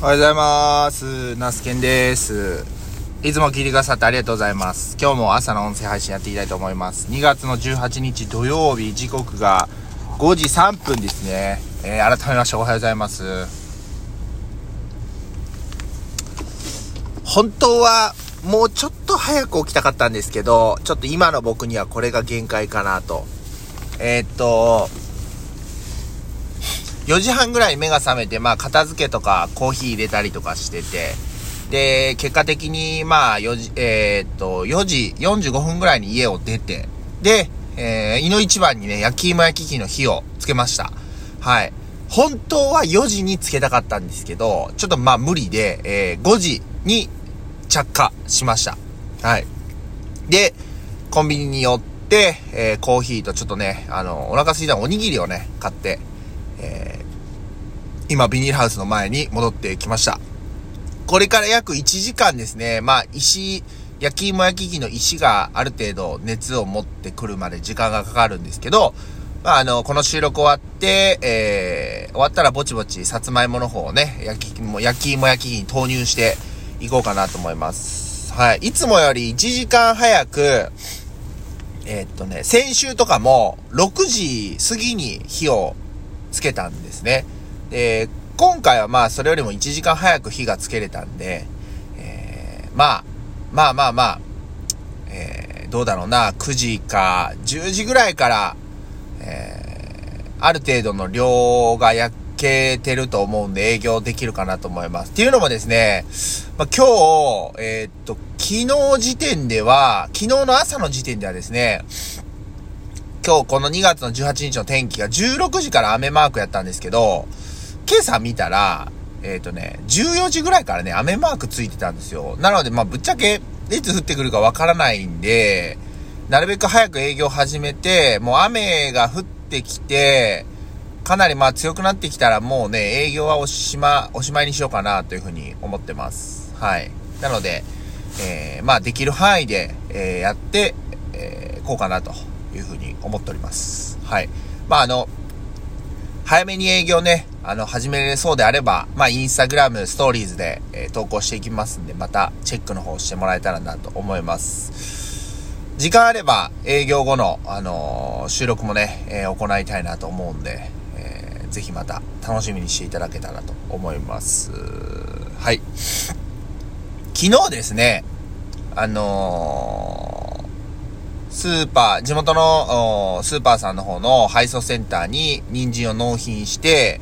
おはようございます。ナスケンです。いつも聞いてくださってありがとうございます。今日も朝の音声配信やっていきたいと思います。2月の18日土曜日、時刻が5時3分ですね。えー、改めましておはようございます。本当はもうちょっと早く起きたかったんですけど、ちょっと今の僕にはこれが限界かなと。えー、っと、4時半ぐらい目が覚めて、まあ、片付けとかコーヒー入れたりとかしてて、で、結果的に、まあ、4時、えー、っと、4時45分ぐらいに家を出て、で、えー、井の一番にね、焼き芋焼き器の火をつけました。はい。本当は4時につけたかったんですけど、ちょっとまあ無理で、えー、5時に着火しました。はい。で、コンビニに寄って、えー、コーヒーとちょっとね、あの、お腹空いたおにぎりをね、買って、えー今、ビニールハウスの前に戻ってきました。これから約1時間ですね、まあ、石、焼き芋焼き器の石がある程度熱を持ってくるまで時間がかかるんですけど、まあ、あの、この収録終わって、えー、終わったらぼちぼち、さつまいもの方をね、焼き芋、焼き芋焼き器に投入していこうかなと思います。はい。いつもより1時間早く、えーっとね、先週とかも6時過ぎに火をつけたんですね。で、今回はまあそれよりも1時間早く火がつけれたんで、えー、まあ、まあまあまあ、えー、どうだろうな、9時か10時ぐらいから、えー、ある程度の量が焼けてると思うんで営業できるかなと思います。っていうのもですね、まあ、今日、えー、っと、昨日時点では、昨日の朝の時点ではですね、今日この2月の18日の天気が16時から雨マークやったんですけど、今朝見たら、えっ、ー、とね、14時ぐらいからね、雨マークついてたんですよ。なので、まあ、ぶっちゃけ、いつ降ってくるかわからないんで、なるべく早く営業始めて、もう雨が降ってきて、かなりまあ強くなってきたらもうね、営業はおしま、おしまいにしようかなというふうに思ってます。はい。なので、えー、まあできる範囲で、えー、やって、えー、こうかなというふうに思っております。はい。まああの、早めに営業ね、あの、始めれそうであれば、まあ、インスタグラム、ストーリーズで、えー、投稿していきますんで、また、チェックの方してもらえたらなと思います。時間あれば、営業後の、あのー、収録もね、えー、行いたいなと思うんで、えー、ぜひまた、楽しみにしていただけたらと思います。はい。昨日ですね、あのスーパー、地元のスーパーさんの方の配送センターに人参を納品して、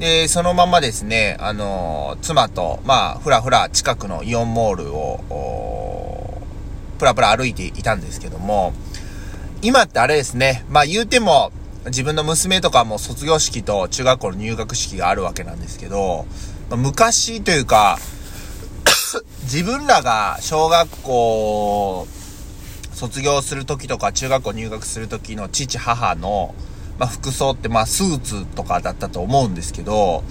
で、そのままですね、あの、妻と、まあ、ふらふら近くのイオンモールを、ぷらぷら歩いていたんですけども、今ってあれですね、まあ言うても、自分の娘とかも卒業式と中学校の入学式があるわけなんですけど、まあ、昔というか、自分らが小学校卒業する時とか中学校入学する時の父母の、まあ、服装ってまあスーツとかだったと思うんですけど、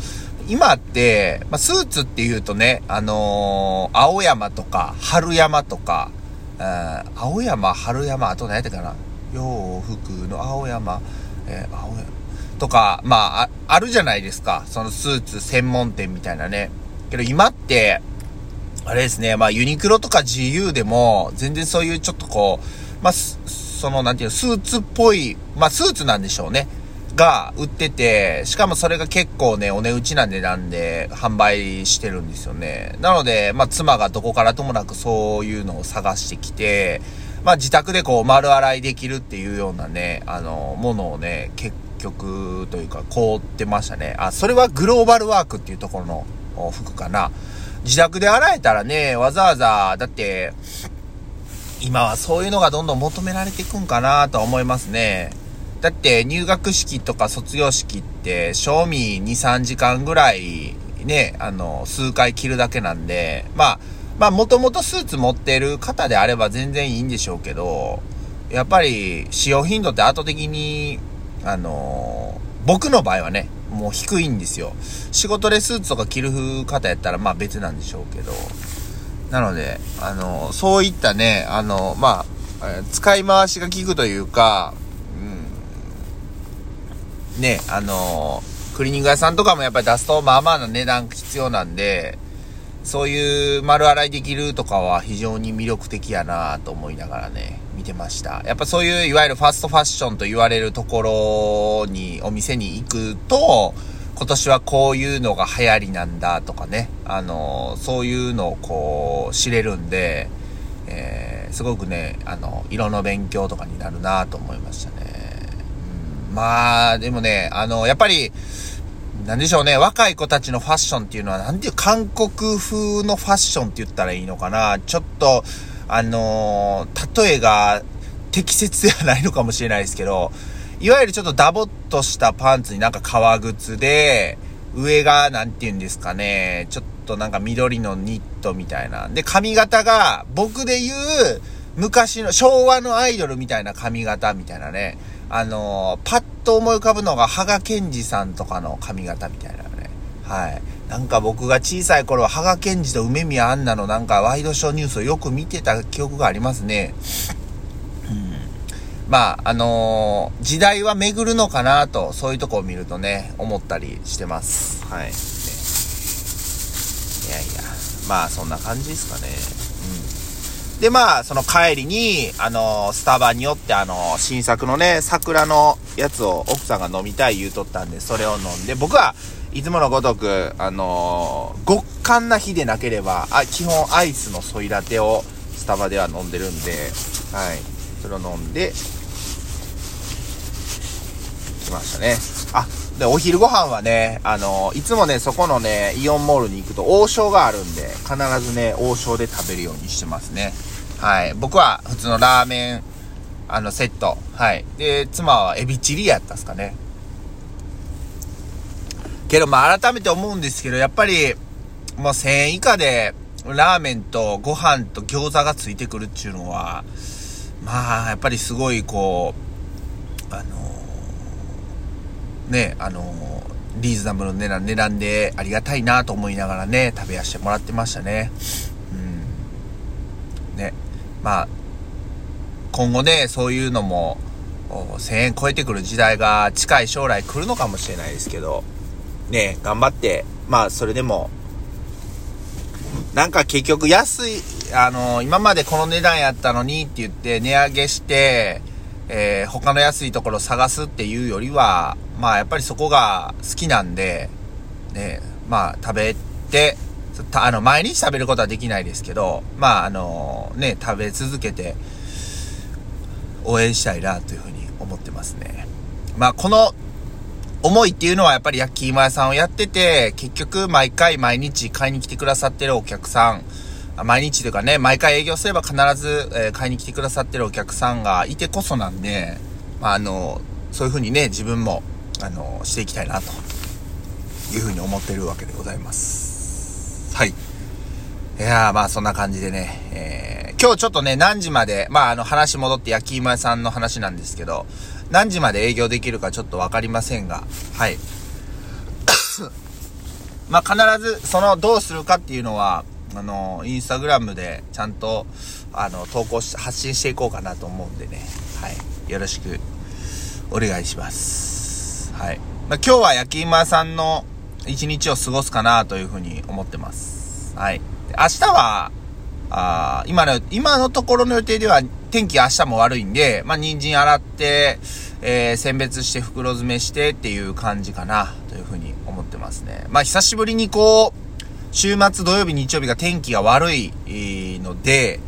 今って、まあ、スーツって言うとね、あのー、青山とか春山とかえ、青山、春山、あと何やったかな？洋服の青山、えー、青山とか、まあ、あ、あるじゃないですか。そのスーツ専門店みたいなね。けど今って、あれですね、まあユニクロとか GU でも、全然そういうちょっとこう、まあ、そのなんていうの、スーツっぽい、まあスーツなんでしょうね。が売ってて、しかもそれが結構ね、お値打ちな値段で販売してるんですよね。なので、まあ妻がどこからともなくそういうのを探してきて、まあ自宅でこう丸洗いできるっていうようなね、あの、ものをね、結局というか凍ってましたね。あ、それはグローバルワークっていうところの服かな。自宅で洗えたらね、わざわざ、だって、今はそういうのがどんどん求められていくんかなと思いますね。だって入学式とか卒業式って、賞味2、3時間ぐらいね、あの、数回着るだけなんで、まあ、まあもともとスーツ持ってる方であれば全然いいんでしょうけど、やっぱり使用頻度って後的に、あの、僕の場合はね、もう低いんですよ。仕事でスーツとか着る方やったらまあ別なんでしょうけど。なので、あの、そういったね、あの、まあ、使い回しが効くというか、うん、ね、あの、クリーニング屋さんとかもやっぱり出すとまあまあな値段必要なんで、そういう丸洗いできるとかは非常に魅力的やなと思いながらね、見てました。やっぱそういういわゆるファストファッションと言われるところに、お店に行くと、今年はこういうのが流行りなんだとかね、あの、そういうのをこう知れるんで、えー、すごくね、あの、色の勉強とかになるなと思いましたね。うん、まあ、でもね、あの、やっぱり、なんでしょうね、若い子たちのファッションっていうのは、なんていう韓国風のファッションって言ったらいいのかな。ちょっと、あのー、例えが適切ではないのかもしれないですけど、いわゆるちょっとダボっとしたパンツになんか革靴で、上が、なんて言うんですかね、ちょっとなんか緑のニットみたいな。で、髪型が、僕で言う、昔の、昭和のアイドルみたいな髪型みたいなね。あのー、パッと思い浮かぶのが、羽賀健二さんとかの髪型みたいなね。はい。なんか僕が小さい頃は、羽賀健二と梅宮アンナのなんかワイドショーニュースをよく見てた記憶がありますね。うん。まあ、あのー、時代は巡るのかなと、そういうとこを見るとね、思ったりしてます。はい。ね、いやいや、まあそんな感じですかね。うんで、まあ、その帰りに、あの、スタバによって、あの、新作のね、桜のやつを奥さんが飲みたい言うとったんで、それを飲んで、僕はいつものごとく、あの極寒な日でなければ、あ、基本アイスのソイラテをスタバでは飲んでるんで、はい。それを飲んで、来ましたね。あ、で、お昼ご飯はね、あのいつもね、そこのね、イオンモールに行くと王将があるんで、必ずね、王将で食べるようにしてますね。はい。僕は普通のラーメン、あの、セット。はい。で、妻はエビチリやったっすかね。けど、まあ、改めて思うんですけど、やっぱり、もう1000円以下で、ラーメンとご飯と餃子がついてくるっていうのは、まあ、やっぱりすごい、こう、あのー、ね、あのー、リーズナブルな値段でありがたいなと思いながらね、食べやしてもらってましたね。うん。ね。まあ、今後ね、そういうのも、1000円超えてくる時代が近い将来来るのかもしれないですけど、ね、頑張って、まあ、それでも、なんか結局安い、あの、今までこの値段やったのにって言って値上げして、えー、他の安いところ探すっていうよりは、まあやっぱりそこが好きなんで、ね、まあ食べて、あの、毎日食べることはできないですけど、まあ、あの、ね、食べ続けて、応援したいなというふうに思ってますね。まあ、この思いっていうのはやっぱり焼き芋屋さんをやってて、結局毎回毎日買いに来てくださってるお客さん、毎日というかね、毎回営業すれば必ず、え買いに来てくださってるお客さんがいてこそなんで、まあ、あの、そういうふうにね、自分も、あの、していきたいなというふうに思ってるわけでございます。はい。いやー、まあそんな感じでね、えー、今日ちょっとね、何時まで、まああの話戻って焼き芋屋さんの話なんですけど、何時まで営業できるかちょっとわかりませんが、はい。まあ必ず、その、どうするかっていうのは、あの、インスタグラムでちゃんと、あの、投稿し、発信していこうかなと思うんでね、はい。よろしく、お願いします。はい。まあ今日は焼き芋さんの、一日を過ごすかなというふうに思ってます。はい。明日は、あ今の、今のところの予定では天気明日も悪いんで、まあ、人参洗って、えー、選別して袋詰めしてっていう感じかなというふうに思ってますね。まあ、久しぶりにこう、週末土曜日日曜日が天気が悪いので、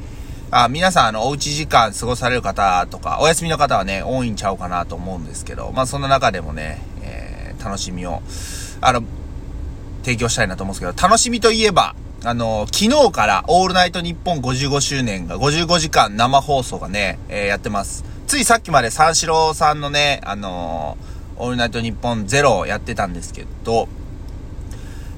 あ皆さん、あの、おうち時間過ごされる方とか、お休みの方はね、多いんちゃうかなと思うんですけど、まあ、そんな中でもね、えー、楽しみを、あの、提供したいなと思うんですけど、楽しみといえば、あの、昨日からオールナイトニッポン55周年が55時間生放送がね、えー、やってます。ついさっきまで三四郎さんのね、あのー、オールナイトニッポンゼロをやってたんですけど、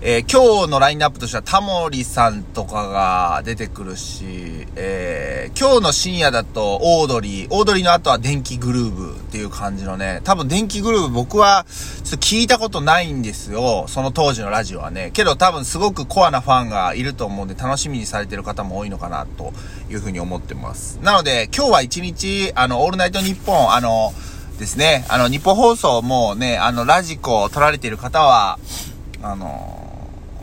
えー、今日のラインナップとしてはタモリさんとかが出てくるし、えー、今日の深夜だとオードリー、オードリーの後は電気グルーヴっていう感じのね、多分電気グルーヴ僕はちょっと聞いたことないんですよ。その当時のラジオはね。けど多分すごくコアなファンがいると思うんで楽しみにされてる方も多いのかなというふうに思ってます。なので今日は一日、あの、オールナイトニッポン、あの、ですね。あの、ニッポン放送もね、あの、 radikoを録られている方は、あの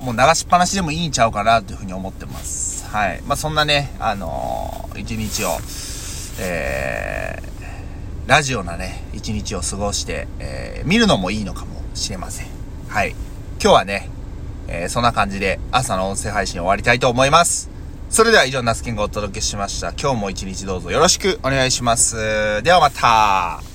もう流しっぱなしでもいいんちゃうかなというふうに思ってます。はい。まあ、そんなね、あの一日を、えー、ラジオなね、一日を過ごして、えー、見るのもいいのかもしれません。はい。今日はね、えー、そんな感じで朝の音声配信終わりたいと思います。それでは以上、ナスケンがお届けしました。今日も一日どうぞよろしくお願いします。ではまた